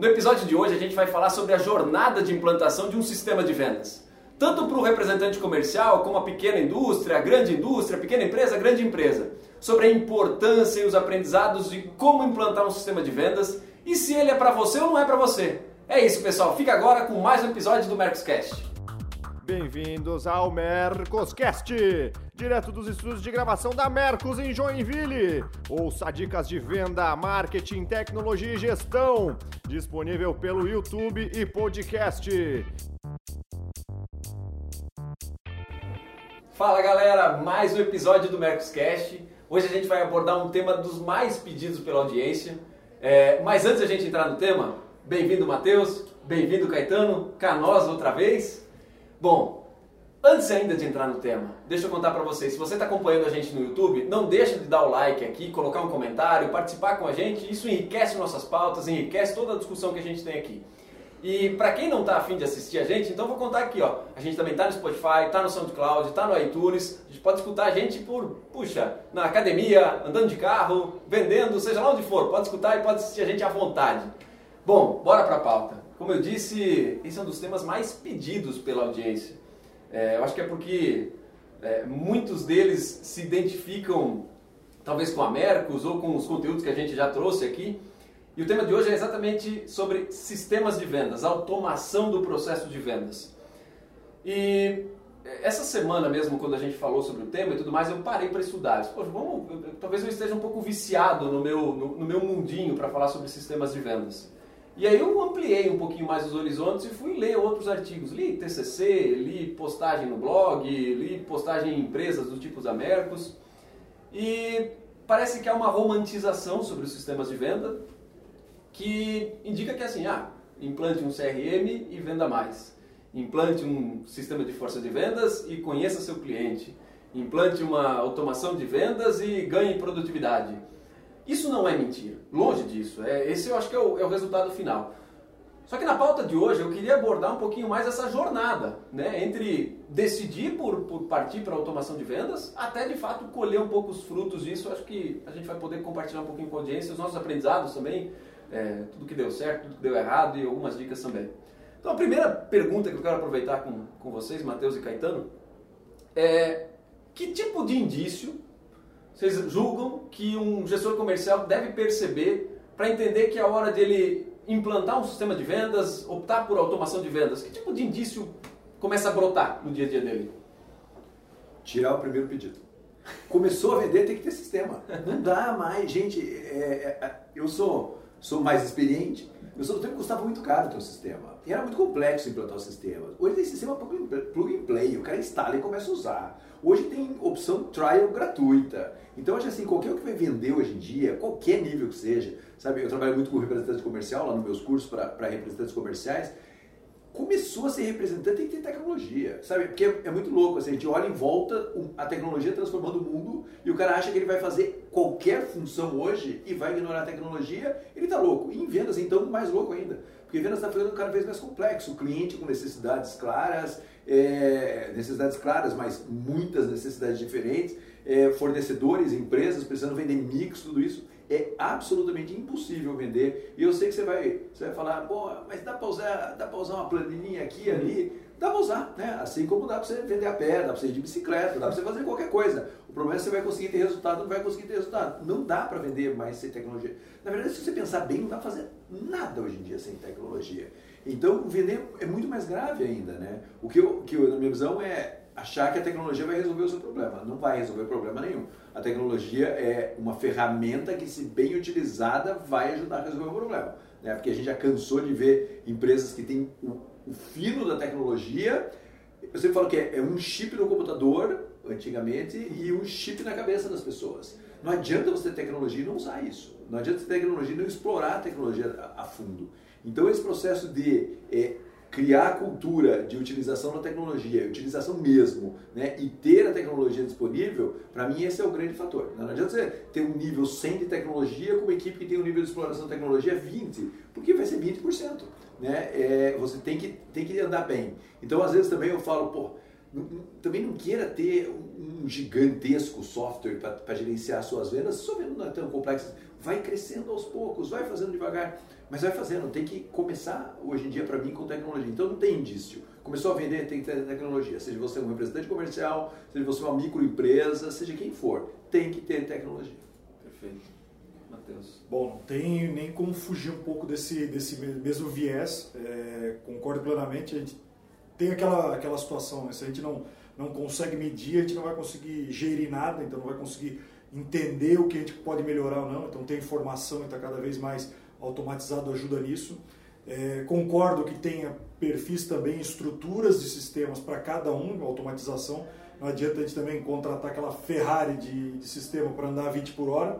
No episódio de hoje a gente vai falar sobre a jornada de implantação de um sistema de vendas. Tanto para o representante comercial, como a pequena indústria, a grande indústria, a pequena empresa, a grande empresa. Sobre a importância e os aprendizados de como implantar um sistema de vendas e se ele é para você ou não é para você. É isso, pessoal. Fica agora com mais um episódio do Mercoscast. Bem-vindos ao Mercoscast, direto dos estúdios de gravação da Mercos em Joinville. Ouça dicas de venda, marketing, tecnologia e gestão, disponível pelo YouTube e podcast. Fala galera, mais um episódio do Mercoscast. Hoje a gente vai abordar um tema dos mais pedidos pela audiência. É, mas antes a gente entrar no tema, bem-vindo Matheus, bem-vindo Caetano, Canosa outra vez. Bom, antes ainda de entrar no tema, deixa eu contar para vocês. Se você está acompanhando a gente no YouTube, não deixa de dar o like aqui, colocar um comentário, participar com a gente. Isso enriquece nossas pautas, enriquece toda a discussão que a gente tem aqui. E para quem não está afim de assistir a gente, então vou contar aqui, ó. A gente também está no Spotify, está no SoundCloud, está no iTunes. A gente pode escutar a gente por, puxa, na academia, andando de carro, vendendo, seja lá onde for. Pode escutar e pode assistir a gente à vontade. Bom, bora para a pauta. Como eu disse, esse é um dos temas mais pedidos pela audiência. É, eu acho que é porque é, muitos deles se identificam talvez com a Mercos ou com os conteúdos que a gente já trouxe aqui. E o tema de hoje é exatamente sobre sistemas de vendas, automação do processo de vendas. E essa semana mesmo, quando a gente falou sobre o tema e tudo mais, eu parei para estudar. Poxa, vamos, talvez eu esteja um pouco viciado no meu, no, no meu mundinho para falar sobre sistemas de vendas. E aí eu ampliei um pouquinho mais os horizontes e fui ler outros artigos. Li TCC, li postagem no blog, li postagem em empresas do tipo da Mercos. E parece que há uma romantização sobre os sistemas de venda que indica que assim, ah, implante um CRM e venda mais. Implante um sistema de força de vendas e conheça seu cliente. Implante uma automação de vendas e ganhe produtividade. Isso não é mentira, longe disso. É, esse eu acho que é o, é o resultado final. Só que na pauta de hoje eu queria abordar um pouquinho mais essa jornada, né, entre decidir por, por partir para automação de vendas, até de fato colher um pouco os frutos disso. Acho que a gente vai poder compartilhar um pouquinho com a audiência, os nossos aprendizados também, é, tudo que deu certo, tudo que deu errado e algumas dicas também. Então a primeira pergunta que eu quero aproveitar com, com vocês, Matheus e Caetano, é que tipo de indício vocês julgam que um gestor comercial deve perceber para entender que é a hora dele implantar um sistema de vendas, optar por automação de vendas? Que tipo de indício começa a brotar no dia a dia dele? Tirar o primeiro pedido. Começou a vender, tem que ter sistema. Não dá mais, gente. É, é, eu sou, sou mais experiente. Eu sou do tempo que custava muito caro ter um sistema. E era muito complexo implantar o sistema. Hoje tem sistema plug and play, o cara instala e começa a usar. Hoje tem opção trial gratuita. Então, acho assim, qualquer que vai vender hoje em dia, qualquer nível que seja, sabe? Eu trabalho muito com representante comercial lá nos meus cursos para representantes comerciais. Começou a ser representante, tem que ter tecnologia, sabe? Porque é, é muito louco, assim, a gente olha em volta a tecnologia transformando o mundo e o cara acha que ele vai fazer qualquer função hoje e vai ignorar a tecnologia, ele tá louco. E em vendas, então, mais louco ainda. Porque vendas está ficando cada vez mais complexo. O cliente com necessidades claras, é, necessidades claras, mas muitas necessidades diferentes é, fornecedores, empresas precisando vender mix, tudo isso. É absolutamente impossível vender. E eu sei que você vai, você vai falar, pô, mas dá para usar, dá usar uma planilhinha aqui ali. Dá para usar, né? Assim como dá para você vender a pé, dá para você ir de bicicleta, dá para você fazer qualquer coisa. O problema é que você vai conseguir ter resultado, não vai conseguir ter resultado. Não dá para vender mais sem tecnologia. Na verdade, se você pensar bem, não dá para fazer nada hoje em dia sem tecnologia. Então, vender é muito mais grave ainda, né? O que, eu, que eu, na minha visão, é achar que a tecnologia vai resolver o seu problema. Não vai resolver problema nenhum. A tecnologia é uma ferramenta que, se bem utilizada, vai ajudar a resolver o problema. Né? Porque a gente já cansou de ver empresas que têm o, o fino da tecnologia. Eu sempre falo que é, é um chip no computador, antigamente, e um chip na cabeça das pessoas. Não adianta você ter tecnologia e não usar isso. Não adianta ter tecnologia e não explorar a tecnologia a, a fundo. Então, esse processo de é, criar a cultura de utilização da tecnologia, utilização mesmo, né, e ter a tecnologia disponível, para mim esse é o grande fator. Não adianta você ter um nível 100 de tecnologia com uma equipe que tem um nível de exploração de tecnologia 20, porque vai ser 20%. Né? É, você tem que, tem que andar bem. Então, às vezes também eu falo, pô, também não queira ter um gigantesco software para gerenciar suas vendas, sua venda não é tão complexa. vai crescendo aos poucos, vai fazendo devagar, mas vai fazendo. Tem que começar, hoje em dia, para mim, com tecnologia. Então não tem indício. Começou a vender, tem que ter tecnologia. Seja você um representante comercial, seja você uma microempresa, seja quem for, tem que ter tecnologia. Perfeito. Matheus. Bom, não tem nem como fugir um pouco desse, desse mesmo viés. É, concordo plenamente. A gente tem aquela, aquela situação, né? se a gente não, não consegue medir, a gente não vai conseguir gerir nada, então não vai conseguir entender o que a gente pode melhorar ou não. Então, ter informação e está cada vez mais automatizado ajuda nisso. É, concordo que tenha perfis também, estruturas de sistemas para cada um, automatização. Não adianta a gente também contratar aquela Ferrari de, de sistema para andar a 20 por hora.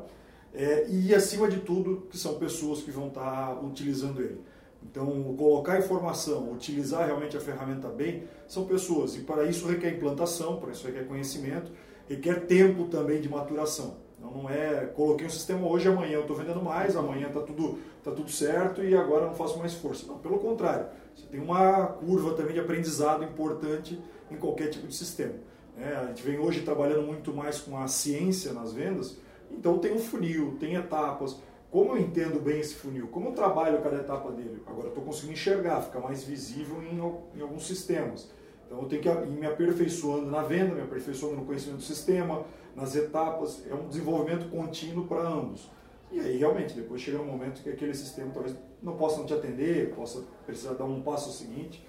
É, e, acima de tudo, que são pessoas que vão estar tá utilizando ele. Então, colocar informação, utilizar realmente a ferramenta bem, são pessoas. E para isso requer implantação, para isso requer conhecimento requer tempo também de maturação. Então, não é, coloquei um sistema hoje, amanhã eu estou vendendo mais, amanhã está tudo, tá tudo certo e agora não faço mais força. Não, pelo contrário, você tem uma curva também de aprendizado importante em qualquer tipo de sistema. É, a gente vem hoje trabalhando muito mais com a ciência nas vendas, então tem um funil, tem etapas. Como eu entendo bem esse funil? Como eu trabalho cada etapa dele? Agora estou conseguindo enxergar, fica mais visível em, em alguns sistemas. Então eu tenho que ir me aperfeiçoando na venda, me aperfeiçoando no conhecimento do sistema, nas etapas, é um desenvolvimento contínuo para ambos. E aí realmente, depois chega um momento que aquele sistema talvez não possa não te atender, possa precisar dar um passo seguinte,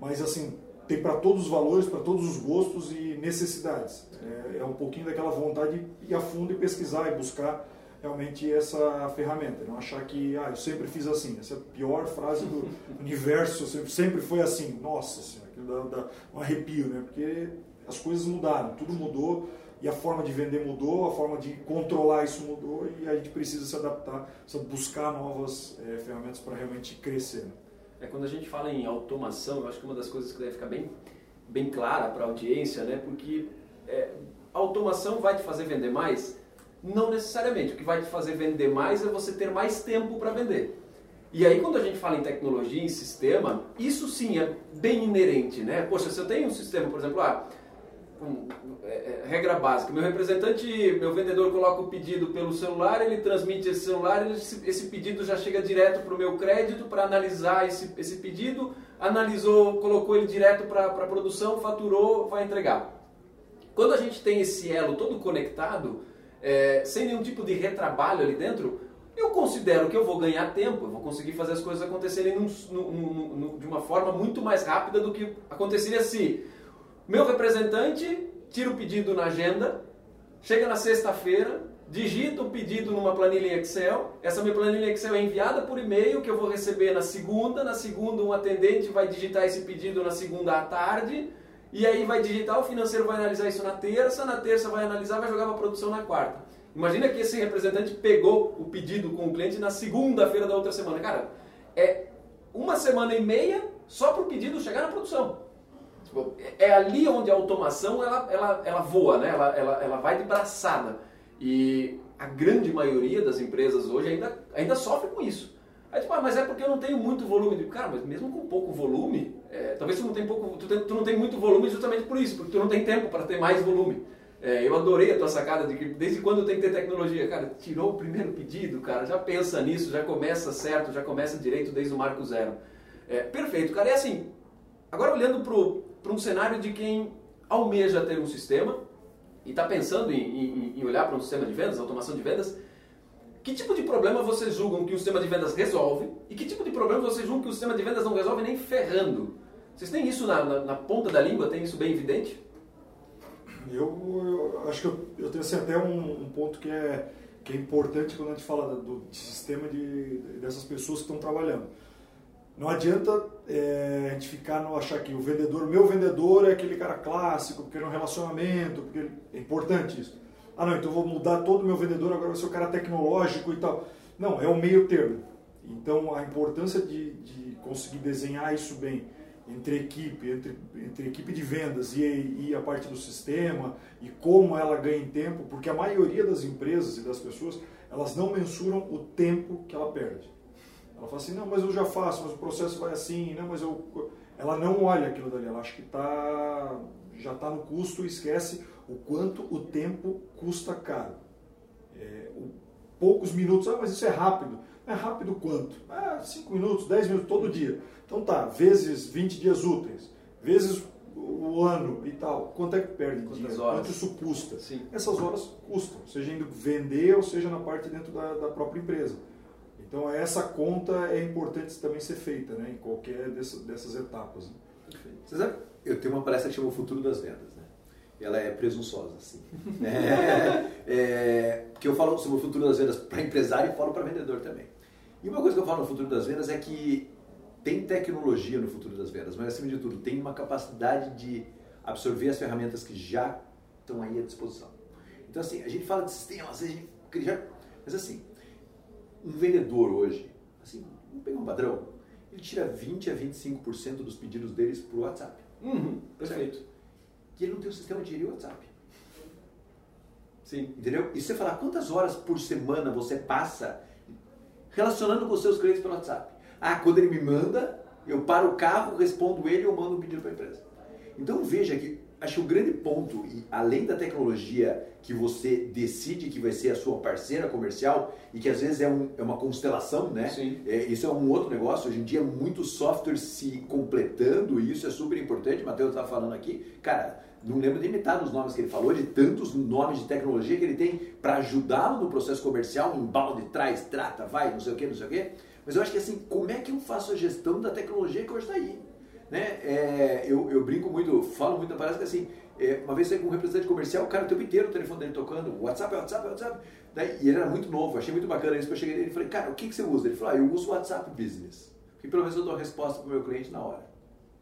mas assim, tem para todos os valores, para todos os gostos e necessidades. É, é um pouquinho daquela vontade de ir a fundo e pesquisar e buscar realmente essa ferramenta. Não achar que, ah, eu sempre fiz assim. Essa é a pior frase do universo, sempre, sempre foi assim. Nossa Senhora, aquilo dá, dá um arrepio, né? Porque as coisas mudaram, tudo mudou e a forma de vender mudou, a forma de controlar isso mudou e a gente precisa se adaptar, precisa buscar novas é, ferramentas para realmente crescer. Né? É quando a gente fala em automação, eu acho que uma das coisas que deve ficar bem, bem clara para a audiência, né? Porque é, automação vai te fazer vender mais, não necessariamente. O que vai te fazer vender mais é você ter mais tempo para vender. E aí, quando a gente fala em tecnologia, em sistema, isso sim é bem inerente, né? Poxa, se eu tenho um sistema, por exemplo, ah, um, é, é, regra básica, meu representante, meu vendedor coloca o pedido pelo celular, ele transmite esse celular, esse, esse pedido já chega direto para o meu crédito para analisar esse, esse pedido, analisou, colocou ele direto para a produção, faturou, vai entregar. Quando a gente tem esse elo todo conectado, é, sem nenhum tipo de retrabalho ali dentro, eu considero que eu vou ganhar tempo, eu vou conseguir fazer as coisas acontecerem num, num, num, de uma forma muito mais rápida do que aconteceria se meu representante tira o pedido na agenda, chega na sexta-feira, digita o pedido numa planilha em Excel, essa minha planilha em Excel é enviada por e-mail que eu vou receber na segunda, na segunda um atendente vai digitar esse pedido na segunda à tarde, e aí vai digitar, o financeiro vai analisar isso na terça, na terça vai analisar, vai jogar para produção na quarta. Imagina que esse representante pegou o pedido com o cliente na segunda-feira da outra semana. Cara, é uma semana e meia só para o pedido chegar na produção. Tipo, é ali onde a automação ela, ela, ela voa, né? ela, ela, ela vai de braçada. E a grande maioria das empresas hoje ainda, ainda sofre com isso. Aí tipo, ah, mas é porque eu não tenho muito volume. Cara, mas mesmo com pouco volume, é, talvez tu não, tem pouco, tu, tem, tu não tem muito volume justamente por isso, porque tu não tem tempo para ter mais volume. É, eu adorei a tua sacada de que desde quando tem que ter tecnologia, cara, tirou o primeiro pedido, cara, já pensa nisso, já começa certo, já começa direito desde o marco zero. É, perfeito, cara, é assim, agora olhando para um cenário de quem almeja ter um sistema e está pensando em, em, em olhar para um sistema de vendas, automação de vendas, que tipo de problema vocês julgam que o sistema de vendas resolve e que tipo de problema vocês julgam que o sistema de vendas não resolve nem ferrando? Vocês têm isso na, na, na ponta da língua? Tem isso bem evidente? Eu, eu acho que eu, eu tenho assim, até um, um, ponto que é, que é importante quando a gente fala do, do sistema de, dessas pessoas que estão trabalhando. Não adianta é, a gente ficar no achar que o vendedor, meu vendedor é aquele cara clássico, porque é um relacionamento, porque é importante isso ah não, então vou mudar todo o meu vendedor, agora vai ser o cara tecnológico e tal. Não, é o meio termo. Então a importância de, de conseguir desenhar isso bem entre equipe, entre, entre equipe de vendas e, e a parte do sistema e como ela ganha em tempo, porque a maioria das empresas e das pessoas, elas não mensuram o tempo que ela perde. Ela fala assim, não, mas eu já faço, mas o processo vai assim, não, mas eu... Ela não olha aquilo dali, ela acha que tá, já está no custo e esquece o quanto o tempo custa caro. É, o, poucos minutos. Ah, mas isso é rápido. É rápido quanto? Ah, 5 minutos, 10 minutos todo dia. Então tá, vezes 20 dias úteis, vezes o ano e tal. Quanto é que perde Quantas horas? Quanto isso custa? Sim. Essas horas custam, seja indo vender ou seja na parte dentro da, da própria empresa. Então essa conta é importante também ser feita né, em qualquer dessa- dessas etapas. né. Você sabe, eu tenho uma palestra que chama O Futuro das Vendas, né? Ela é presunçosa, assim. É, é, porque eu falo sobre o futuro das vendas para empresário e falo para vendedor também. E uma coisa que eu falo no futuro das vendas é que tem tecnologia no futuro das vendas, mas acima de tudo tem uma capacidade de absorver as ferramentas que já estão aí à disposição. Então assim, a gente fala de sistemas, a gente já, mas assim, um vendedor hoje, assim, vamos pegar um padrão, ele tira 20 a 25% dos pedidos deles por WhatsApp. Uhum, perfeito. E ele não tem um sistema de gerir o WhatsApp. Sim. Entendeu? E você falar quantas horas por semana você passa relacionando com os seus clientes pelo WhatsApp. Ah, quando ele me manda, eu paro o carro, respondo ele ou mando um pedido para a empresa. Então veja que acho que o grande ponto, e além da tecnologia que você decide que vai ser a sua parceira comercial e que às vezes é, um- é uma constelação, né? Sim. É, isso é um outro negócio. Hoje em dia, muito software se completando e isso é super importante. O Matheus está falando aqui. Cara, não lembro de metade dos nomes que ele falou, de tantos nomes de tecnologia que ele tem para ajudá-lo no processo comercial, embalde, traz, trata, vai, não sei o que, não sei o que. Mas eu acho que assim, como é que eu faço a gestão da tecnologia que hoje está aí? Né? É, eu, eu brinco muito, falo muito na palestra que assim, é, uma vez saí com um representante comercial, o cara o tempo inteiro o telefone dele tocando, WhatsApp, WhatsApp, WhatsApp. E ele era muito novo, achei muito bacana isso, eu cheguei nele e falei, cara, o que, que você usa? Ele falou, ah, eu uso WhatsApp Business. Porque pelo menos eu dou a resposta para o meu cliente na hora.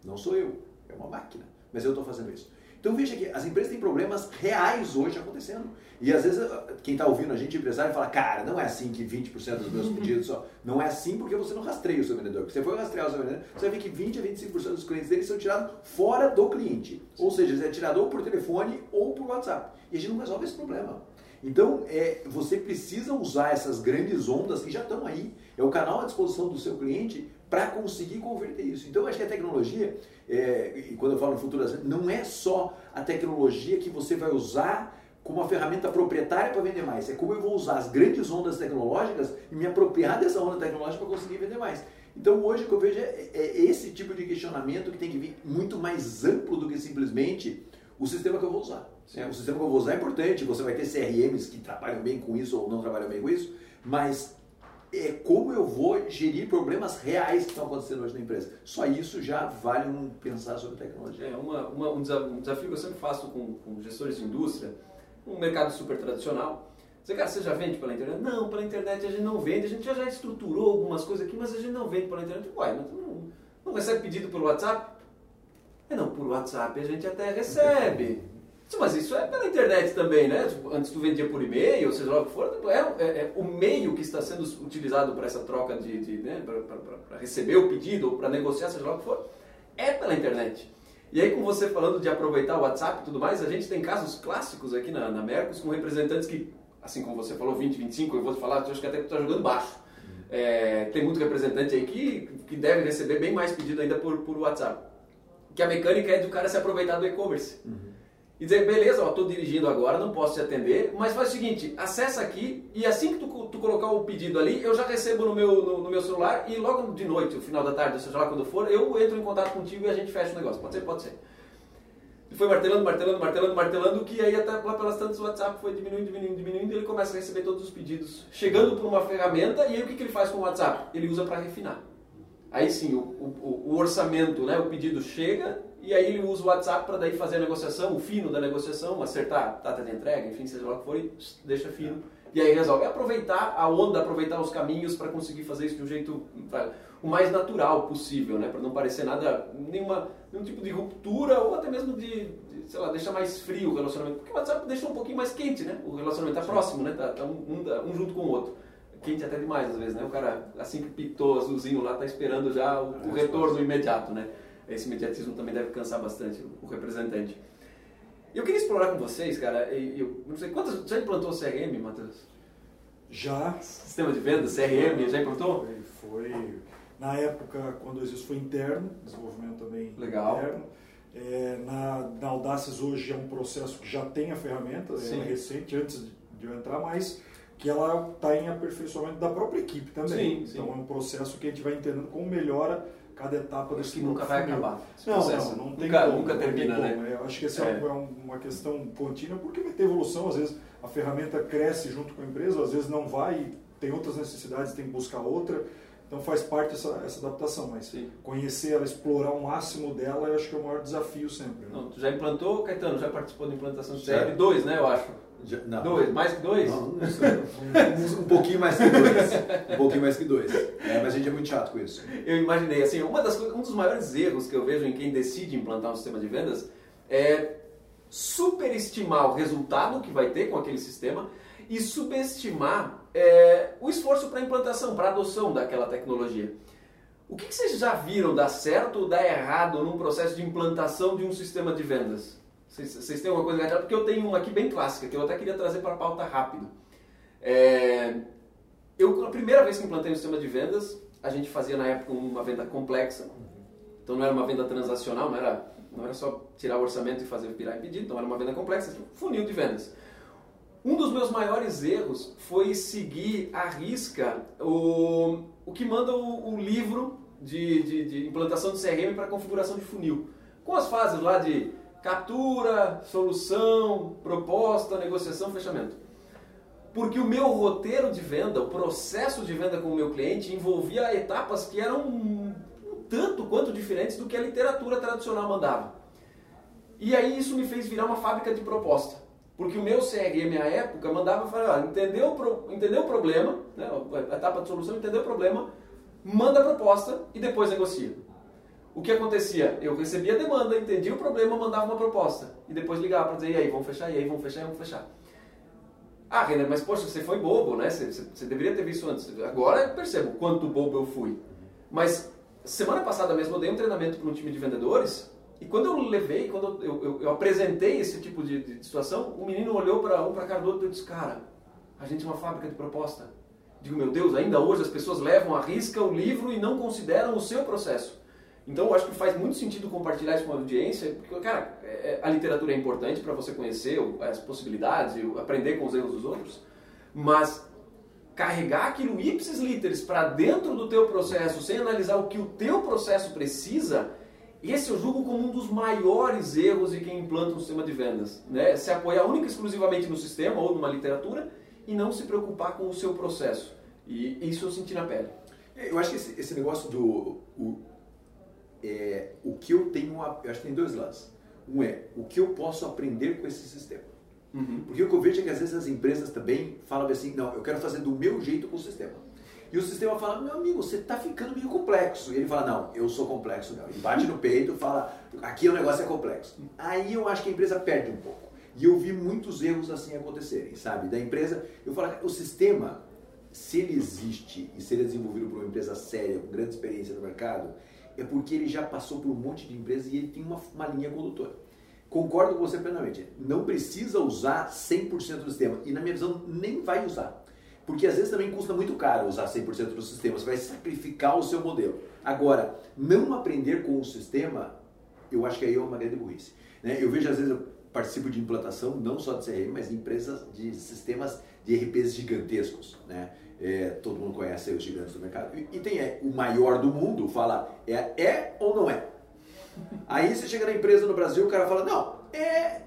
Não sou eu, é uma máquina, mas eu estou fazendo isso. Então veja que as empresas têm problemas reais hoje acontecendo. E às vezes quem está ouvindo a gente, empresário, fala, cara, não é assim que 20% dos meus pedidos só. Não é assim porque você não rastreia o seu vendedor. Porque você for rastrear o seu vendedor, você vai ver que 20 a 25% dos clientes dele são tirados fora do cliente. Ou seja, ele é tirado ou por telefone ou por WhatsApp. E a gente não resolve esse problema. Então, é, você precisa usar essas grandes ondas que já estão aí. É o canal à disposição do seu cliente para conseguir converter isso. Então, eu acho que a tecnologia, é, e quando eu falo no futuro, não é só a tecnologia que você vai usar como uma ferramenta proprietária para vender mais. É como eu vou usar as grandes ondas tecnológicas e me apropriar dessa onda tecnológica para conseguir vender mais. Então, hoje o que eu vejo é, é esse tipo de questionamento que tem que vir muito mais amplo do que simplesmente o sistema que eu vou usar. Sim. O sistema que eu vou usar é importante, você vai ter CRMs que trabalham bem com isso ou não trabalham bem com isso, mas é como eu vou gerir problemas reais que estão acontecendo hoje na empresa. Só isso já vale um pensar sobre tecnologia. É uma, uma- um, desa- um desafio que eu sempre faço com, com gestores de indústria, um mercado super tradicional. Você, cara, você já vende pela internet? Não, pela internet a gente não vende. A gente já, já estruturou algumas coisas aqui, mas a gente não vende pela internet. Uai, mas não, não recebe pedido pelo WhatsApp? É, não, por WhatsApp a gente até recebe. Mas isso é pela internet também, né? Tipo, Antes tu vendia por e-mail, ou seja lá o que for, é, é- é o meio que está sendo utilizado para essa troca de, de né, para receber o pedido ou para negociar, seja lá o que for, é pela internet. E aí, com você falando de aproveitar o WhatsApp e tudo mais, a gente tem casos clássicos aqui na, na Mercos com representantes que, assim como você falou, 20, 25, eu vou te falar, acho que até tu está jogando baixo. É, tem muito representante aí que, que deve receber bem mais pedido ainda por, por WhatsApp. Que a mecânica é do cara se aproveitar do e-commerce. E dizer, beleza, tô dirigindo agora, não posso te atender, mas faz o seguinte, acessa aqui e assim que tu, tu colocar o pedido ali, eu já recebo no meu, no, no meu celular e logo de noite, no final da tarde, seja lá quando for, eu entro em contato contigo e a gente fecha o negócio. Pode ser? Pode ser. E foi martelando, martelando, martelando, martelando, que aí até lá pelas tantas o WhatsApp foi diminuindo, diminuindo, diminuindo, e ele começa a receber todos os pedidos chegando por uma ferramenta, e aí o que, que ele faz com o WhatsApp? Ele usa para refinar. Aí sim, o, o, o orçamento, né, o pedido chega, e aí ele usa o WhatsApp para daí fazer a negociação, o fino da negociação, acertar a data de entrega, enfim, seja lá o que for, e deixa fino. E aí resolve É aproveitar a onda, aproveitar os caminhos para conseguir fazer isso de um jeito pra- o mais natural possível, né? Para não parecer nada, nenhuma, nenhum tipo de ruptura ou até mesmo de, de, sei lá, deixar mais frio o relacionamento. Porque o WhatsApp deixa um pouquinho mais quente, né? O relacionamento tá próximo, né? Tá, tá um, um, um junto com o outro. Quente até demais às vezes, né? O cara, assim que pitou o azulzinho lá, tá esperando já o, o retorno imediato, né? Esse imediatismo também deve cansar bastante o representante. Eu queria explorar com vocês, cara, eu não sei, quantas, já implantou CRM, Matheus? Já Sistema de venda, CRM, já implantou? foi, foi na época quando isso foi interno, desenvolvimento também Legal. interno. É, na, na Audaces hoje é um processo que já tem a ferramenta, Sim. é recente, antes de, de eu entrar, mas que ela está em aperfeiçoamento da própria equipe também. Sim, sim. Então é um processo que a gente vai entendendo como melhora cada etapa desse que nunca vai funil. acabar. Não, processo. não, não tem nunca, como, nunca termina, como. né? É, Eu acho que essa É. é. um- uma questão contínua, porque vai ter evolução, às vezes a ferramenta cresce junto com a empresa, às vezes não vai, e tem outras necessidades, tem que buscar outra. Então faz parte essa, essa adaptação, mas Sim. conhecer ela, explorar o máximo dela, eu acho que é o maior desafio sempre. né? Não, tu já implantou, Caetano? Já participou da implantação. CL? Dois, né, eu acho. Já- não. Dois, mais que dois? Não, um, um pouquinho mais que dois. Um pouquinho mais que dois. É, mas a gente é muito chato com isso. Eu imaginei, assim, uma das, um dos maiores erros que eu vejo em quem decide implantar um sistema de vendas é superestimar o resultado que vai ter com aquele sistema e subestimar é, o esforço para implantação, para adoção daquela tecnologia. O que, que vocês já viram dar certo ou dar errado num processo de implantação de um sistema de vendas? Vocês, têm alguma coisa engatada? Porque eu tenho uma aqui bem clássica, que eu até queria trazer para a pauta rápido. É, eu, a primeira vez que implantei um sistema de vendas, a gente fazia na época uma venda complexa. Então não era uma venda transacional, não era, não era só tirar o orçamento e fazer virar em pedido, então era uma venda complexa, tipo, funil de vendas. Um dos meus maiores erros foi seguir à risca o, o que manda o, o livro de, de, de implantação de CRM para configuração de funil. Com as fases lá de captura, solução, proposta, negociação, fechamento. Porque o meu roteiro de venda, o processo de venda com o meu cliente envolvia etapas que eram um tanto quanto diferentes do que a literatura tradicional mandava. E aí isso me fez virar uma fábrica de proposta. Porque o meu CRM à época mandava falar, ó, entendeu, entendeu o problema, né, a etapa de solução, entendeu o problema, manda a proposta e depois negocia. O que acontecia? Eu recebia a demanda, entendia o problema, mandava uma proposta. E depois ligava para dizer, e aí, vamos fechar, e aí, vamos fechar, e vamos fechar. Ah, Renner, mas poxa, você foi bobo, né? Você, você- você deveria ter visto antes. Agora eu percebo quanto bobo eu fui. Mas semana passada mesmo eu dei um treinamento para um time de vendedores e quando eu levei, quando eu, eu- eu apresentei esse tipo de, de situação, o menino olhou para um para cá do outro e disse, cara, a gente é uma fábrica de proposta. Digo, meu Deus, ainda hoje as pessoas levam à risca o livro e não consideram o seu processo. Então eu acho que faz muito sentido compartilhar isso com a audiência, porque, cara, é- é- a literatura é importante para você conhecer as possibilidades e aprender com os erros dos outros, mas carregar aquilo ipsis literis para dentro do teu processo, sem analisar o que o teu processo precisa, esse eu julgo como um dos maiores erros de quem implanta um sistema de vendas. Né? Se apoiar única e exclusivamente no sistema ou numa literatura e não se preocupar com o seu processo. E isso eu senti na pele. É, Eu acho que esse, esse negócio do. O, é, o que eu tenho. a- Eu acho que tem dois lados. Um é o que eu posso aprender com esse sistema. Porque o que eu vejo é que às vezes as empresas também falam assim: não, eu quero fazer do meu jeito com o sistema. E o sistema fala: meu amigo, você está ficando meio complexo. E ele fala: não, eu sou complexo, não. Ele bate no peito e fala: aqui o negócio é complexo. Aí eu acho que a empresa perde um pouco. E eu vi muitos erros assim acontecerem, sabe? Da empresa, eu falo: o sistema, se ele existe e se ele é desenvolvido por uma empresa séria, com grande experiência no mercado, é porque ele já passou por um monte de empresas e ele tem uma, uma linha condutora. Concordo com você plenamente. Não precisa usar 100% do sistema. E na minha visão, nem vai usar. Porque às vezes também custa muito caro usar 100% do sistema. Você vai sacrificar o seu modelo. Agora, não aprender com o sistema, eu acho que aí é uma grande burrice. né? Eu vejo às vezes, eu participo de implantação, não só de CRM, mas de empresas de sistemas de RPs gigantescos. Né? É, todo mundo conhece os gigantes do mercado. E, e tem é, o maior do mundo, fala, é, é ou não é? Aí você chega na empresa no Brasil, o cara fala, não, é.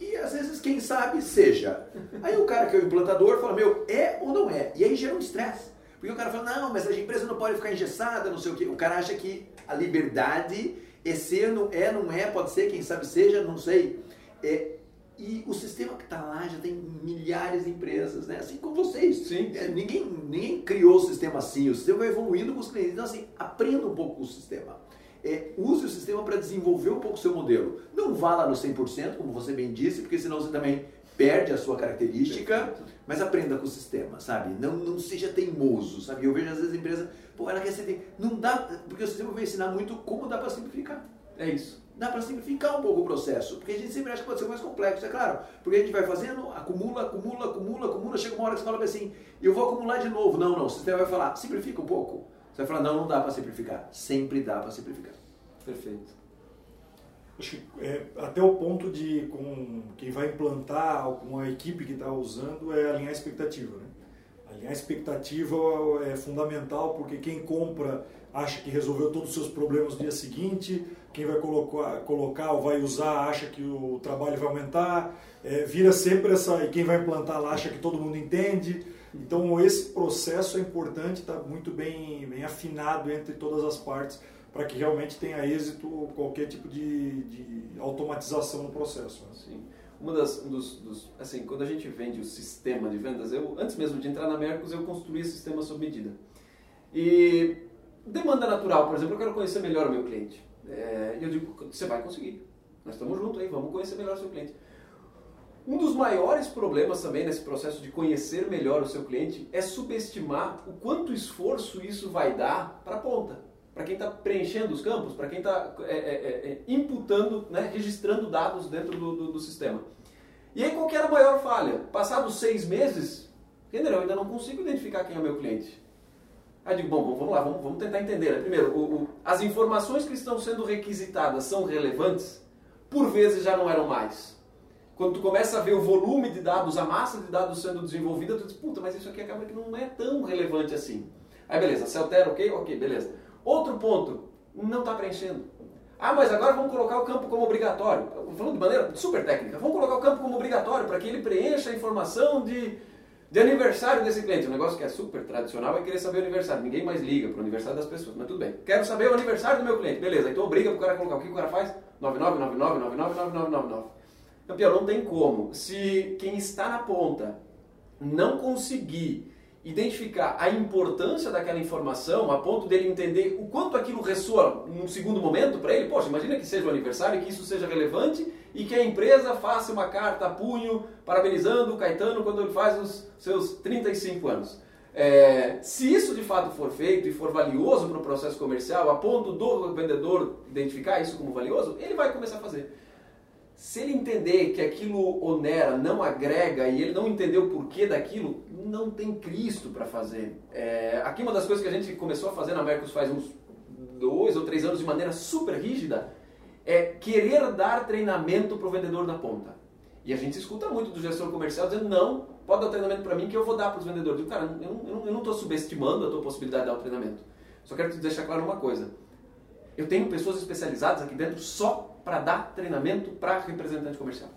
E, e às vezes, quem sabe, seja. Aí o cara que é o implantador fala, meu, é ou não é? E aí gera um estresse. Porque o cara fala, não, mas a empresa não pode ficar engessada, não sei o quê. O cara acha que a liberdade é ser, não é, não é, pode ser, quem sabe seja, não sei. É, e o sistema que está lá já tem milhares de empresas, né? Assim como vocês. Sim, É, ninguém, ninguém criou o sistema assim, o sistema vai evoluindo com os clientes. Então, assim, aprenda um pouco com o sistema. É, use o sistema para desenvolver um pouco o seu modelo. Não vá lá no 100%, como você bem disse, porque senão você também perde a sua característica, mas aprenda com o sistema, sabe? Não, não seja teimoso, sabe? Eu vejo às vezes a empresa, pô, ela quer ser. Não dá, porque o sistema vai ensinar muito como dá para simplificar. É isso. Dá para simplificar um pouco o processo, porque a gente sempre acha que pode ser mais complexo, é claro. Porque a gente vai fazendo, acumula, acumula, acumula, acumula, chega uma hora que você fala assim, eu vou acumular de novo. Não, não, o sistema vai falar, simplifica um pouco. Você vai falar, não, não dá para simplificar. Sempre dá para simplificar. Perfeito. Acho que é, até o ponto de com quem vai implantar, ou com a equipe que está usando, é alinhar a expectativa. Né? Alinhar a expectativa é fundamental porque quem compra acha que resolveu todos os seus problemas no dia seguinte, quem vai colocar, colocar ou vai usar acha que o trabalho vai aumentar, é, vira sempre essa, e quem vai implantar lá acha que todo mundo entende. Então esse processo é importante, está muito bem, bem afinado entre todas as partes para que realmente tenha êxito qualquer tipo de, de automatização no processo. Né? Sim. Uma das, dos, dos, assim, quando a gente vende o sistema de vendas, eu antes mesmo de entrar na Mercos, eu construí esse sistema sob medida. E demanda natural, por exemplo, eu quero conhecer melhor o meu cliente. É, eu digo, você vai conseguir. Nós estamos juntos aí, vamos conhecer melhor o seu cliente. Um dos maiores problemas também nesse processo de conhecer melhor o seu cliente é subestimar o quanto esforço isso vai dar para a ponta, para quem está preenchendo os campos, para quem está é, é, é, é, imputando, né, registrando dados dentro do, do, do, sistema. E aí qual era a maior falha? Passados seis meses, entendeu? eu ainda não consigo identificar quem é o meu cliente. Aí eu digo, bom, vamos lá, vamos, vamos tentar entender. Né? Primeiro, o, o, as informações que estão sendo requisitadas são relevantes? Por vezes já não eram mais. Quando tu começa a ver o volume de dados, a massa de dados sendo desenvolvida, tu diz, puta, mas isso aqui acaba que não é tão relevante assim. Aí beleza, se altera, ok? Ok, beleza. Outro ponto, não está preenchendo. Ah, mas agora vamos colocar o campo como obrigatório. Falando de maneira super técnica, vamos colocar o campo como obrigatório para que ele preencha a informação de, de aniversário desse cliente. Um negócio que é super tradicional é querer saber o aniversário. Ninguém mais liga para o aniversário das pessoas, mas tudo bem. Quero saber o aniversário do meu cliente. Beleza, então obriga para o cara colocar. O que o cara faz? 9999999999. Campeão, não tem como. Se quem está na ponta não conseguir identificar a importância daquela informação a ponto dele entender o quanto aquilo ressoa num segundo momento para ele, poxa, imagina que seja o aniversário, que isso seja relevante e que a empresa faça uma carta a punho parabenizando o Caetano quando ele faz os seus 35 anos. É, se isso de fato for feito e for valioso para o processo comercial, a ponto do vendedor identificar isso como valioso, ele vai começar a fazer. Se ele entender que aquilo onera, não agrega e ele não entender o porquê daquilo, não tem Cristo para fazer. É, aqui uma das coisas que a gente começou a fazer na Mercos faz uns dois ou três anos de maneira super rígida é querer dar treinamento para o vendedor da ponta. E a gente escuta muito do gestor comercial dizendo, não, pode dar treinamento para mim que eu vou dar para os vendedores. Eu digo, cara, eu não estou subestimando a tua possibilidade de dar o treinamento. Só quero te deixar claro uma coisa. Eu tenho pessoas especializadas aqui dentro só para dar treinamento para representante comercial.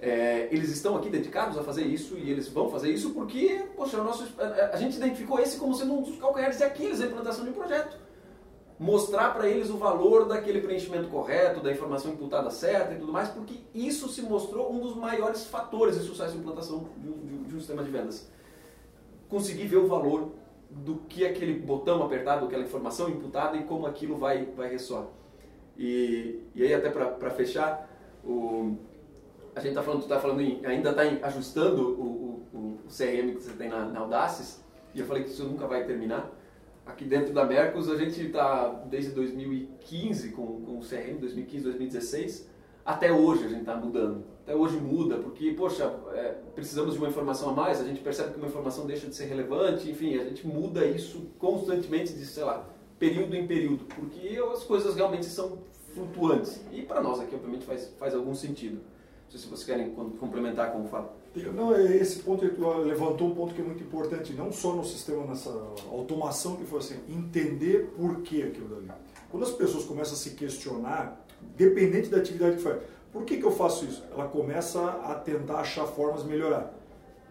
É, eles estão aqui dedicados a fazer isso e eles vão fazer isso porque poxa, nosso, a, a, gente identificou esse como sendo um dos calcanhares de Aquiles da implantação de um projeto. Mostrar para eles o valor daquele preenchimento correto, da informação imputada certa e tudo mais, porque isso se mostrou um dos maiores fatores de sucesso de implantação de um, de um sistema de vendas. Conseguir ver o valor do que aquele botão apertado, aquela informação imputada e como aquilo vai, vai ressoar. E, e aí, até para fechar, o, a gente está falando, tá falando em, ainda está ajustando o, o, o, CRM que você tem na, na Audaces, e eu falei que isso nunca vai terminar. Aqui dentro da Mercos, a gente está desde 2015 com, com o CRM, 2015, 2016, até hoje a gente está mudando. Até hoje muda, porque, poxa, é, precisamos de uma informação a mais, a gente percebe que uma informação deixa de ser relevante, enfim, a gente muda isso constantemente de, sei lá, período em período, porque as coisas realmente são flutuantes. E para nós aqui, obviamente, faz, faz algum sentido. Não sei se vocês querem complementar como fala. Não, é, esse ponto levantou um ponto que é muito importante, não só no sistema, nessa automação que foi assim, entender por que aquilo dali. Quando as pessoas começam a se questionar, dependente da atividade que faz, por que, que eu faço isso? Ela começa a tentar achar formas de melhorar,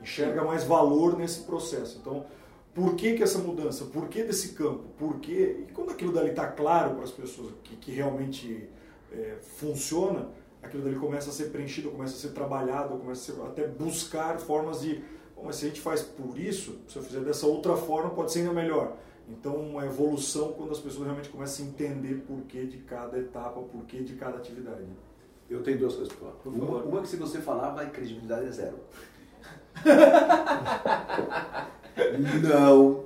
enxerga mais valor nesse processo. Então, por que, que essa mudança? Por que desse campo? Por que? E quando aquilo dali está claro para as pessoas que, que realmente é, funciona, aquilo dali começa a ser preenchido, começa a ser trabalhado, começa a ser, até buscar formas de. Bom, mas se a gente faz por isso, se eu fizer dessa outra forma, pode ser ainda melhor. Então, uma evolução quando as pessoas realmente começam a entender por que de cada etapa, por que de cada atividade. Eu tenho duas coisas para falar. Uma, uma que se você falar, vai credibilidade é zero. não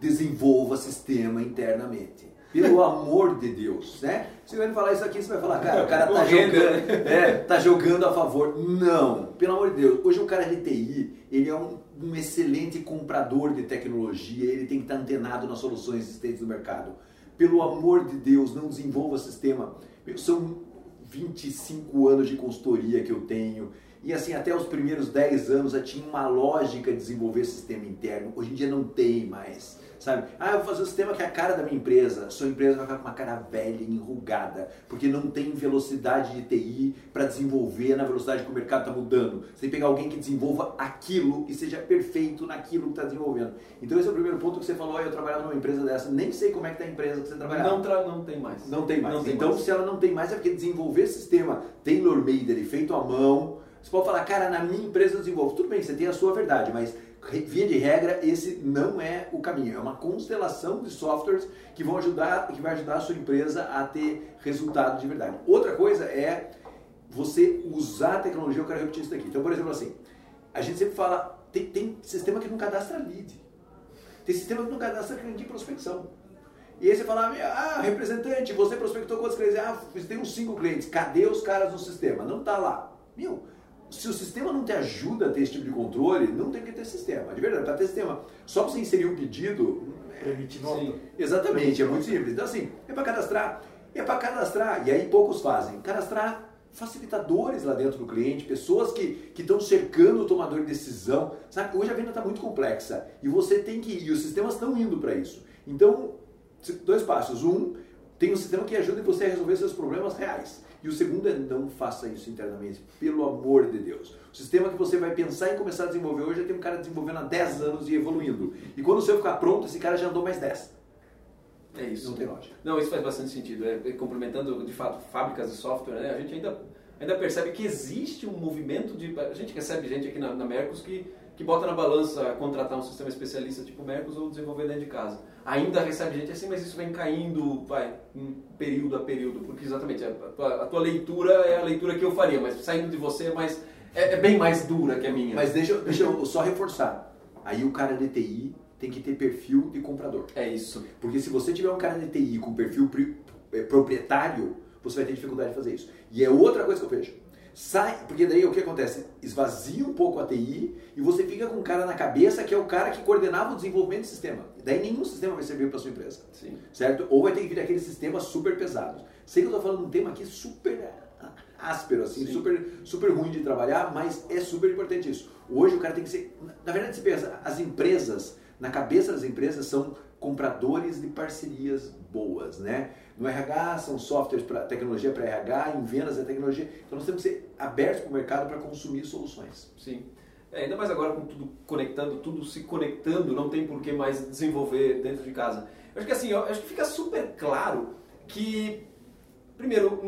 desenvolva sistema internamente. Pelo amor de Deus, né? Se eu falar isso aqui, você vai falar, cara, o cara tá jogando, é, tá jogando a favor. Não, pelo amor de Deus. Hoje o cara de TI, ele é um, um excelente comprador de tecnologia, ele tem que estar antenado nas soluções existentes no mercado. Pelo amor de Deus, não desenvolva sistema. São 25 anos de consultoria que eu tenho E assim, até os primeiros 10 anos já tinha uma lógica de desenvolver sistema interno. Hoje em dia não tem mais sabe? Ah, eu vou fazer um sistema que é a cara da minha empresa. Sua empresa vai ficar com uma cara velha, enrugada, porque não tem velocidade de TI para desenvolver na velocidade que o mercado está mudando. Você tem que pegar alguém que desenvolva aquilo e seja perfeito naquilo que está desenvolvendo. Então esse é o primeiro ponto que você falou, eu trabalhava numa empresa dessa, nem sei como é que está a empresa que você trabalhava. Não, tra não tem mais. Não tem mais. Não tem então mais. se ela não tem mais é porque desenvolver sistema tailor-made, ele feito à mão, você pode falar, cara, na minha empresa eu desenvolvo. Tudo bem, você tem a sua verdade, mas via de regra, esse não é o caminho. É uma constelação de softwares que vão ajudar, que vai ajudar a sua empresa a ter resultado de verdade. Outra coisa é você usar a tecnologia, eu quero repetir isso daqui. Então, por exemplo, assim, a gente sempre fala, tem, tem sistema que não cadastra lead. Tem sistema que não cadastra cliente de prospecção. E aí você fala, ah, representante, você prospectou quantos clientes? Ah, tem uns cinco clientes. Cadê os caras no sistema? Não tá lá. Meu, se o sistema não te ajuda a ter esse tipo de controle, não tem que ter sistema. De verdade, para ter sistema, só para você inserir um pedido. Permite nota. Exatamente, é muito simples. Então, assim, é para cadastrar. É para cadastrar. E aí poucos fazem. Cadastrar facilitadores lá dentro do cliente, pessoas que estão cercando o tomador de decisão. Sabe? Hoje a venda está muito complexa e você tem que ir, e os sistemas estão indo para isso. Então, dois passos. Um, tem um sistema que ajuda você a resolver seus problemas reais. E o segundo é não faça isso internamente, pelo amor de Deus. O sistema que você vai pensar em começar a desenvolver hoje, já tem um cara desenvolvendo há 10 anos e evoluindo. E quando o seu ficar pronto, esse cara já andou mais 10. É isso. Não tem lógica. Não, isso faz bastante sentido. É, é, complementando, de fato, fábricas de software, né? a gente ainda, ainda percebe que existe um movimento de... A gente recebe gente aqui na, na Mercos que, que bota na balança contratar um sistema especialista tipo Mercos ou desenvolver dentro de casa. Ainda recebe gente assim, mas isso vem caindo, vai, período a período, porque exatamente, a tua, a tua leitura é a leitura que eu faria, mas saindo de você é, mais, é, é bem mais dura que a minha. Mas deixa, eu- deixa eu só reforçar. Aí o cara de TI tem que ter perfil de comprador. É isso. Porque se você tiver um cara de TI com perfil pri- eh, proprietário, você vai ter dificuldade de fazer isso. E é outra coisa que eu vejo. Sai, porque daí o que acontece? Esvazia um pouco a TI e você fica com um cara na cabeça que é o cara que coordenava o desenvolvimento do sistema. Daí nenhum sistema vai servir para sua empresa. Sim. Certo? Ou vai ter que vir aqueles sistemas super pesados. Sei que eu estou falando de um tema aqui super áspero, assim, Sim. super, super ruim de trabalhar, mas é super importante isso. Hoje o cara tem que ser. Na verdade, se pensa, as empresas, na cabeça das empresas, são compradores de parcerias boas, né? No RH são softwares para tecnologia para RH, em vendas é tecnologia. Então nós temos que ser abertos para o mercado para consumir soluções. Sim. É, ainda mais agora com tudo conectando, tudo se conectando, não tem por que mais desenvolver dentro de casa. Eu acho que assim, acho que fica super claro que, primeiro,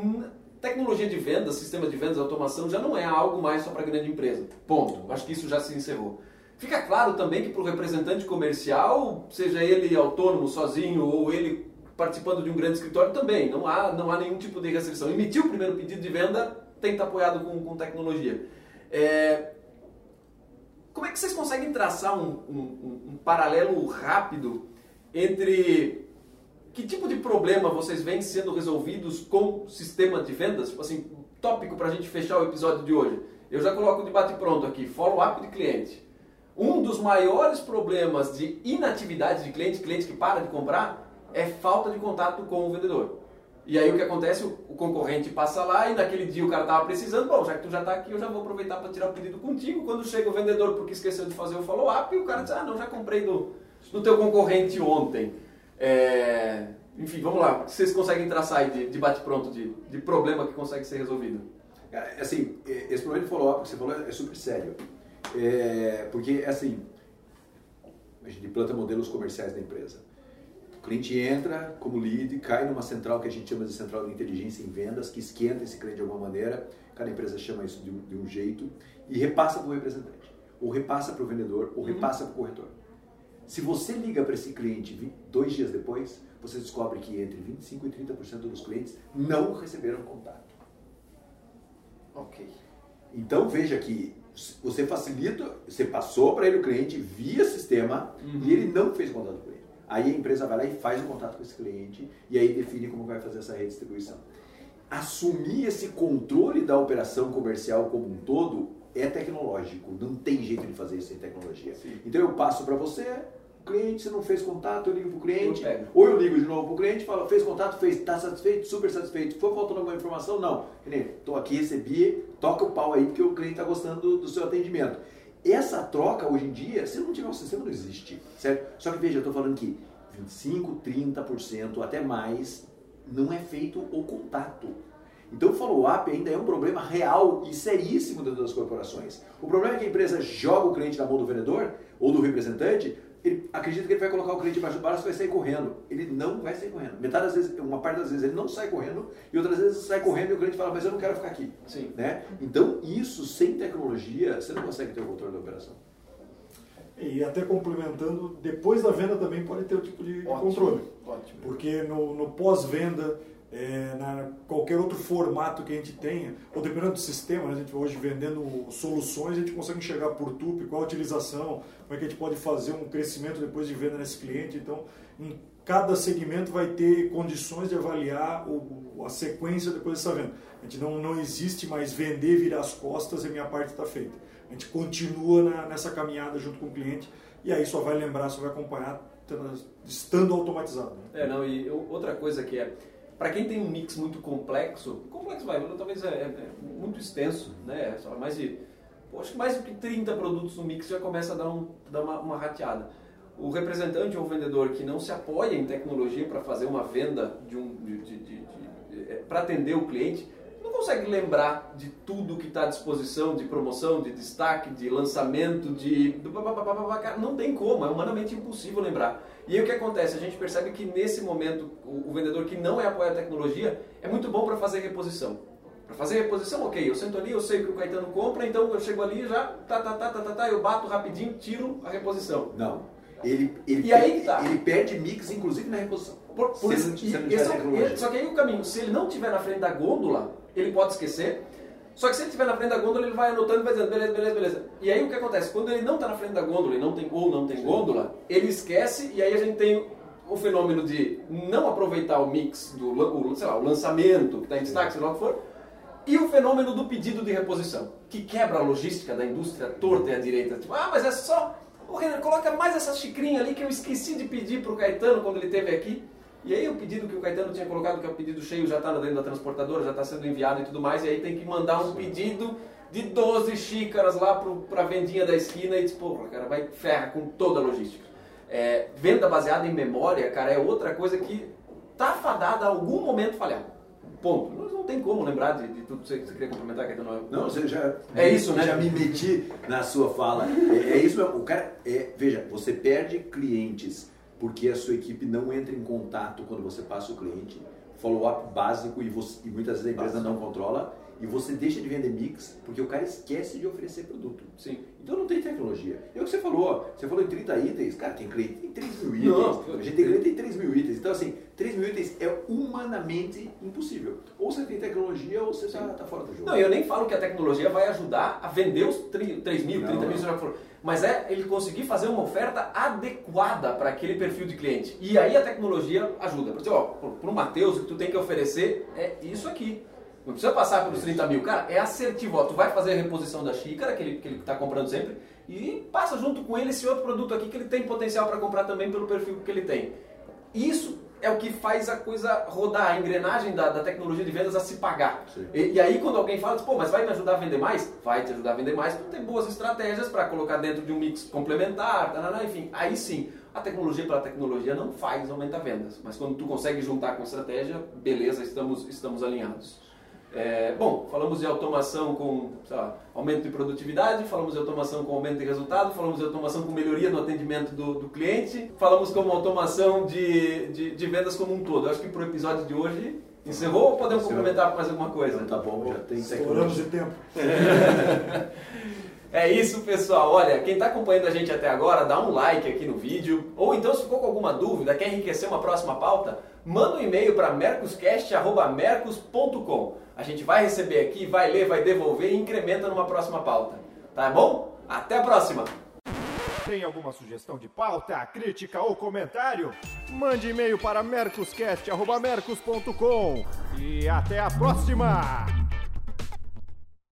tecnologia de vendas, sistema de vendas, automação já não é algo mais só para grande empresa. Ponto. Acho que isso já se encerrou. Fica claro também que para o representante comercial, seja ele autônomo, sozinho ou ele participando de um grande escritório, também não há, não há nenhum tipo de restrição. Emitiu o primeiro pedido de venda, tem que estar apoiado com, com tecnologia. É, como é que vocês conseguem traçar um, um- um- paralelo rápido entre que tipo de problema vocês veem sendo resolvidos com sistema de vendas? Tipo Assim, tópico para a gente fechar o episódio de hoje. Eu já coloco o debate pronto aqui, follow-up de cliente. Um dos maiores problemas de inatividade de cliente, cliente que para de comprar, é falta de contato com o vendedor. E aí o que acontece? O concorrente passa lá e naquele dia o cara estava precisando, bom, já que tu já está aqui, eu já vou aproveitar para tirar o pedido contigo. Quando chega o vendedor porque esqueceu de fazer o follow-up, o cara diz, ah, não, já comprei do, do teu concorrente ontem. É, Enfim, vamos lá. Vocês conseguem traçar de, de bate-pronto, de, de problema que consegue ser resolvido? Cara, assim, esse problema de follow-up que você falou é super sério. É, porque, assim, a gente planta modelos comerciais da empresa. O cliente entra como lead, cai numa central que a gente chama de central de inteligência em vendas, que esquenta esse cliente de alguma maneira, cada empresa chama isso de um, de um jeito, e repassa para o representante, ou repassa para o vendedor, ou repassa para o corretor. Se você liga para esse cliente dois dias depois, você descobre que entre 25% e 30% dos clientes não receberam contato. Ok. Então veja que você facilita, você passou para ele o cliente via sistema e ele não fez contato com ele. Aí a empresa vai lá e faz o contato com esse cliente e aí define como vai fazer essa redistribuição. Assumir esse controle da operação comercial como um todo é tecnológico, não tem jeito de fazer isso sem tecnologia. Sim. Então eu passo para você, O cliente, se não fez contato, eu ligo pro cliente. Eu. Ou eu ligo de novo pro cliente, falo, fez contato, fez, tá satisfeito, super satisfeito. Foi faltando alguma informação? Não. Tô aqui, recebi, toca o pau aí, porque o cliente tá gostando do, do seu atendimento. Essa troca, hoje em dia, se não tiver um sistema, não existe, certo? Só que veja, eu tô falando que 25, 30%, até mais, não é feito o contato. Então o follow-up ainda é um problema real e seríssimo dentro das corporações. O problema é que a empresa joga o cliente na mão do vendedor ou do representante, ele acredita que ele vai colocar o cliente embaixo do braço e vai sair correndo. Ele não vai sair correndo. Metade das vezes, uma parte das vezes ele não sai correndo e outras vezes sai correndo e o cliente fala, mas eu não quero ficar aqui. Sim. Né? Então isso, sem tecnologia, você não consegue ter o controle da operação. E até complementando, depois da venda também pode ter o tipo de, de Ótimo, controle. Ótimo. Porque no, no pós-venda, é, na qualquer outro formato que a gente tenha, ou dependendo do sistema, né, a gente hoje vendendo soluções, a gente consegue enxergar por TUP, qual a utilização, como é que a gente pode fazer um crescimento depois de venda nesse cliente. Então, em cada segmento vai ter condições de avaliar o, a sequência depois dessa venda. A gente não, não existe mais vender, virar as costas e minha parte está feita. A gente continua na, nessa caminhada junto com o cliente e aí só vai lembrar, só vai acompanhar estando automatizado. Né? É, não, e outra coisa que é, para quem tem um mix muito complexo, complexo vai, talvez é, é, muito extenso, né? Só mais de, acho que mais do que 30 produtos no mix já começa a dar, um, dar uma, uma rateada. O representante ou vendedor que não se apoia em tecnologia para fazer uma venda de um, é, para atender o cliente, consegue lembrar de tudo que está à disposição, de promoção, de destaque, de lançamento, de. Não tem como, é humanamente impossível lembrar. E aí o que acontece? A gente percebe que nesse momento o, vendedor que não é apoio à tecnologia é muito bom para fazer reposição. Para fazer reposição, ok, eu sento ali, eu sei que o Caetano compra, então eu chego ali já, tá, tá, tá, tá, tá, tá eu bato rapidinho, tiro a reposição. Não. Ele, ele, e aí tá. ele perde mix, inclusive na reposição. Por, por se se ele e, esse é, só que aí o caminho, se ele não estiver na frente da gôndola, ele pode esquecer. Só que se ele estiver na frente da gôndola, ele vai anotando e vai dizendo, beleza, beleza, beleza. E aí o que acontece? Quando ele não está na frente da gôndola e não tem, ou não tem gôndola, ele esquece e aí a gente tem o fenômeno de não aproveitar o mix do o, sei lá, o lançamento que está em destaque, sei lá o que for, e o fenômeno do pedido de reposição, que quebra a logística da indústria torta e à direita. Tipo, ah, mas é só. Ô, Renan, coloca mais essa xicrinha ali que eu esqueci de pedir para o Caetano quando ele esteve aqui. E aí o pedido que o Caetano tinha colocado, que é o pedido cheio, já está dentro da transportadora, já está sendo enviado e tudo mais, e aí tem que mandar um pedido de 12 xícaras lá para a vendinha da esquina e diz, porra, cara, vai ferra com toda a logística. É, venda baseada em memória, cara, é outra coisa que tá fadada a algum momento falhar. Ponto. Não, não tem como lembrar de, de tudo que você, você queria complementar, Caetano. Não, você já. É isso, né? Já me meti na sua fala. É, é isso mesmo. O cara. É, veja, você perde clientes porque a sua equipe não entra em contato quando você passa o cliente, follow-up básico e, você, e, muitas vezes a empresa não controla, e você deixa de vender mix porque o cara esquece de oferecer produto. Sim. Então não tem tecnologia. É o que você falou, você falou em 30 itens, cara, tem cliente tem 3 mil itens, não, a gente tem cliente tem 3 mil itens, então assim, 3 mil itens é humanamente impossível. Ou você tem tecnologia ou você está tá fora do jogo. Não, eu nem falo que a tecnologia vai ajudar a vender os 3 mil, 30 mil, seja for mas é ele conseguir fazer uma oferta adequada para aquele perfil de cliente. E aí a tecnologia ajuda. Por exemplo, para o Matheus, o que tu tem que oferecer é isso aqui. Não precisa passar pelos 30 mil. Cara, é assertivo. Ó, tu vai fazer a reposição da xícara, que ele está comprando sempre, e passa junto com ele esse outro produto aqui que ele tem potencial para comprar também pelo perfil que ele tem. Isso é o que faz a coisa rodar, a engrenagem da, da tecnologia de vendas a se pagar. E, e, aí quando alguém fala, pô, mas vai me ajudar a vender mais? Vai te ajudar a vender mais, tu tem boas estratégias para colocar dentro de um mix complementar, tarana, enfim, aí sim. A tecnologia pela tecnologia não faz aumentar vendas, mas quando tu consegue juntar com estratégia, beleza, estamos, estamos alinhados. É, bom, falamos de automação com lá, aumento de produtividade, falamos de automação com aumento de resultado, falamos de automação com melhoria no atendimento do, do cliente, falamos como automação de, de, de, vendas como um todo. acho que para o episódio de hoje encerrou ou podemos complementar com mais alguma coisa? Tá bom, já tem Estouramos de tempo. É isso, pessoal. Olha, quem está acompanhando a gente até agora, dá um like aqui no vídeo. Ou então, se ficou com alguma dúvida, quer enriquecer uma próxima pauta, manda um e-mail para mercoscast.mercos.com. A gente vai receber aqui, vai ler, vai devolver e incrementa numa próxima pauta. Tá bom? Até a próxima! Tem alguma sugestão de pauta, crítica ou comentário? Mande e-mail para mercoscast.mercos.com e até a próxima!